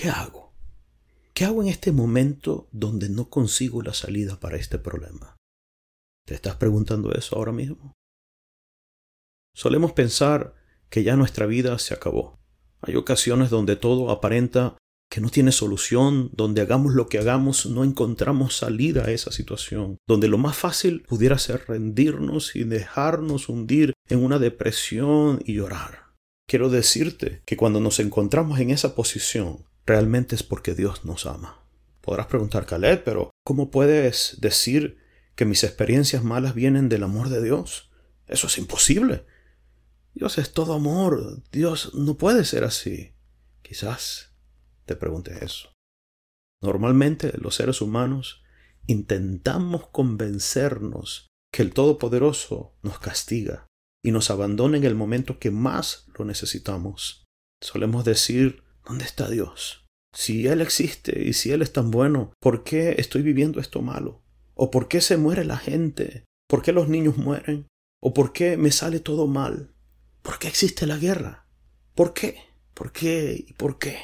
¿Qué hago? ¿Qué hago en este momento donde no consigo la salida para este problema? ¿Te estás preguntando eso ahora mismo? Solemos pensar que ya nuestra vida se acabó. Hay ocasiones donde todo aparenta que no tiene solución, donde hagamos lo que hagamos no encontramos salida a esa situación, donde lo más fácil pudiera ser rendirnos y dejarnos hundir en una depresión y llorar. Quiero decirte que cuando nos encontramos en esa posición, realmente es porque Dios nos ama. Podrás preguntar, Caleb, pero ¿cómo puedes decir que mis experiencias malas vienen del amor de Dios? Eso es imposible. Dios es todo amor. Dios no puede ser así. Quizás te preguntes eso. Normalmente los seres humanos intentamos convencernos que el Todopoderoso nos castiga y nos abandona en el momento que más lo necesitamos. Solemos decir, ¿dónde está Dios? Si Él existe y si Él es tan bueno, ¿por qué estoy viviendo esto malo? ¿O por qué se muere la gente? ¿Por qué los niños mueren? ¿O por qué me sale todo mal? ¿Por qué existe la guerra? ¿Por qué? ¿Por qué? ¿Y por qué?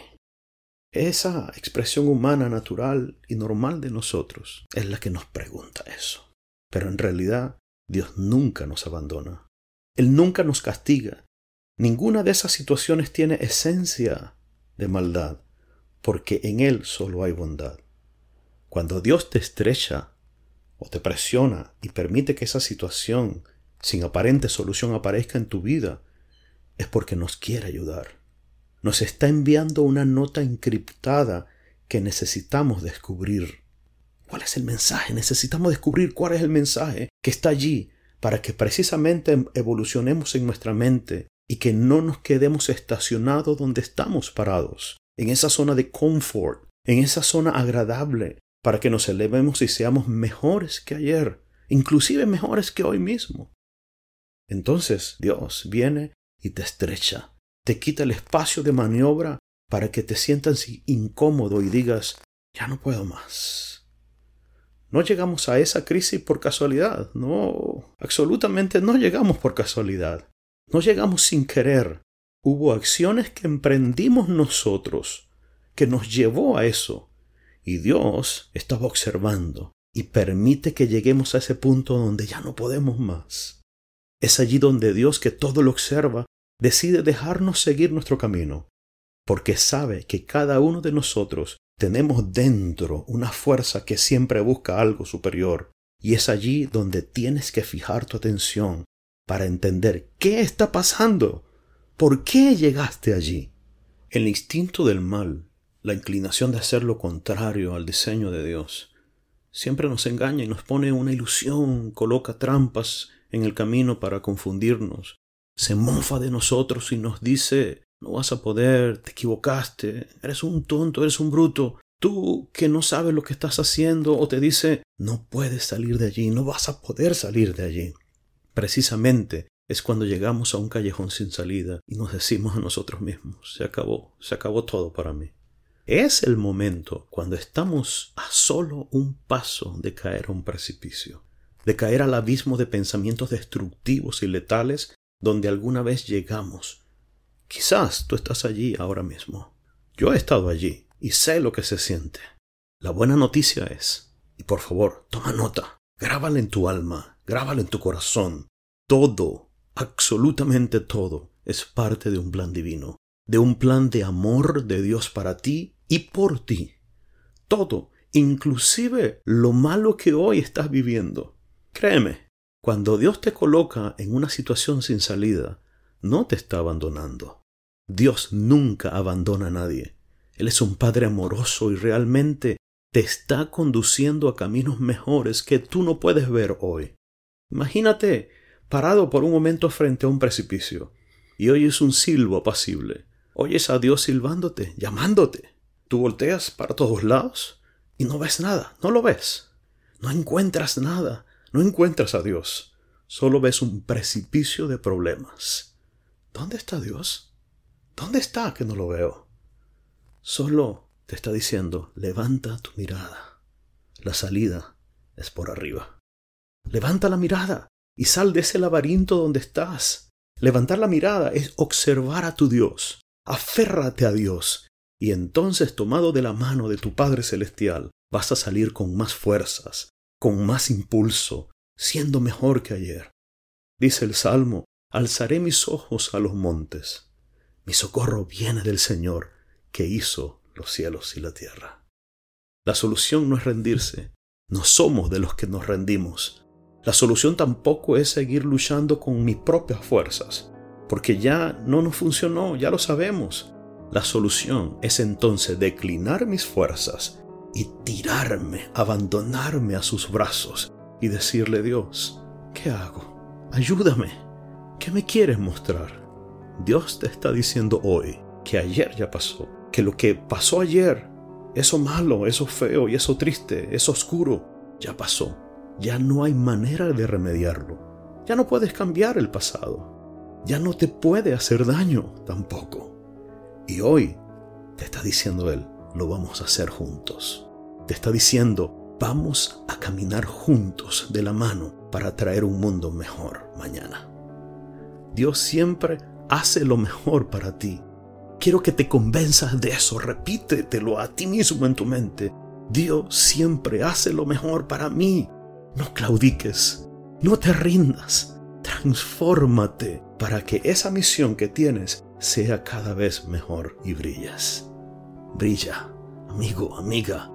Esa expresión humana, natural y normal de nosotros es la que nos pregunta eso. Pero en realidad Dios nunca nos abandona. Él nunca nos castiga. Ninguna de esas situaciones tiene esencia de maldad, porque en Él solo hay bondad. Cuando Dios te estrecha o te presiona y permite que esa situación sin aparente solución aparezca en tu vida, es porque nos quiere ayudar nos está enviando una nota encriptada que necesitamos descubrir. ¿Cuál es el mensaje? Necesitamos descubrir cuál es el mensaje que está allí para que precisamente evolucionemos en nuestra mente y que no nos quedemos estacionados donde estamos parados, en esa zona de confort, en esa zona agradable, para que nos elevemos y seamos mejores que ayer, inclusive mejores que hoy mismo. Entonces Dios viene y te estrecha te quita el espacio de maniobra para que te sientas incómodo y digas, ya no puedo más. No llegamos a esa crisis por casualidad, no, absolutamente no llegamos por casualidad, no llegamos sin querer. Hubo acciones que emprendimos nosotros, que nos llevó a eso, y Dios estaba observando y permite que lleguemos a ese punto donde ya no podemos más. Es allí donde Dios, que todo lo observa, decide dejarnos seguir nuestro camino, porque sabe que cada uno de nosotros tenemos dentro una fuerza que siempre busca algo superior, y es allí donde tienes que fijar tu atención para entender qué está pasando, por qué llegaste allí. El instinto del mal, la inclinación de hacer lo contrario al diseño de Dios, siempre nos engaña y nos pone una ilusión, coloca trampas en el camino para confundirnos, se mofa de nosotros y nos dice, no vas a poder, te equivocaste, eres un tonto, eres un bruto, tú que no sabes lo que estás haciendo, o te dice, no puedes salir de allí, no vas a poder salir de allí. Precisamente es cuando llegamos a un callejón sin salida y nos decimos a nosotros mismos, se acabó, se acabó todo para mí. Es el momento cuando estamos a solo un paso de caer a un precipicio, de caer al abismo de pensamientos destructivos y letales donde alguna vez llegamos. Quizás tú estás allí ahora mismo. Yo he estado allí y sé lo que se siente. La buena noticia es, y por favor, toma nota, grábala en tu alma, grábala en tu corazón. Todo, absolutamente todo, es parte de un plan divino, de un plan de amor de Dios para ti y por ti. Todo, inclusive lo malo que hoy estás viviendo. Créeme, cuando Dios te coloca en una situación sin salida, no te está abandonando. Dios nunca abandona a nadie. Él es un Padre amoroso y realmente te está conduciendo a caminos mejores que tú no puedes ver hoy. Imagínate parado por un momento frente a un precipicio y oyes un silbo apacible. Oyes a Dios silbándote, llamándote. Tú volteas para todos lados y no ves nada, no lo ves. No encuentras nada, no encuentras a Dios. Solo ves un precipicio de problemas. ¿Dónde está Dios? ¿Dónde está que no lo veo? Solo te está diciendo, levanta tu mirada. La salida es por arriba. Levanta la mirada y sal de ese laberinto donde estás. Levantar la mirada es observar a tu Dios. Aférrate a Dios. Y entonces, tomado de la mano de tu Padre Celestial, vas a salir con más fuerzas, con más impulso, siendo mejor que ayer. Dice el Salmo, alzaré mis ojos a los montes. Mi socorro viene del Señor, que hizo los cielos y la tierra. La solución no es rendirse, no somos de los que nos rendimos. La solución tampoco es seguir luchando con mis propias fuerzas, porque ya no nos funcionó, ya lo sabemos. La solución es entonces declinar mis fuerzas y tirarme, abandonarme a sus brazos y decirle, Dios, ¿qué hago? Ayúdame. ¿Qué me quieres mostrar? Dios te está diciendo hoy que ayer ya pasó, que lo que pasó ayer, eso malo, eso feo y eso triste, eso oscuro, ya pasó. Ya no hay manera de remediarlo. Ya no puedes cambiar el pasado. Ya no te puede hacer daño tampoco. Y hoy te está diciendo Él, lo vamos a hacer juntos. Te está diciendo, vamos a caminar juntos de la mano para traer un mundo mejor mañana. Dios siempre hace lo mejor para ti Quiero que te convenzas de eso, repítetelo a ti mismo en tu mente. Dios siempre hace lo mejor para mí. No claudiques, no te rindas, transfórmate para que esa misión que tienes sea cada vez mejor y brillas. Brilla, amigo, amiga,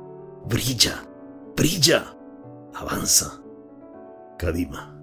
brilla, brilla, avanza. Kadima.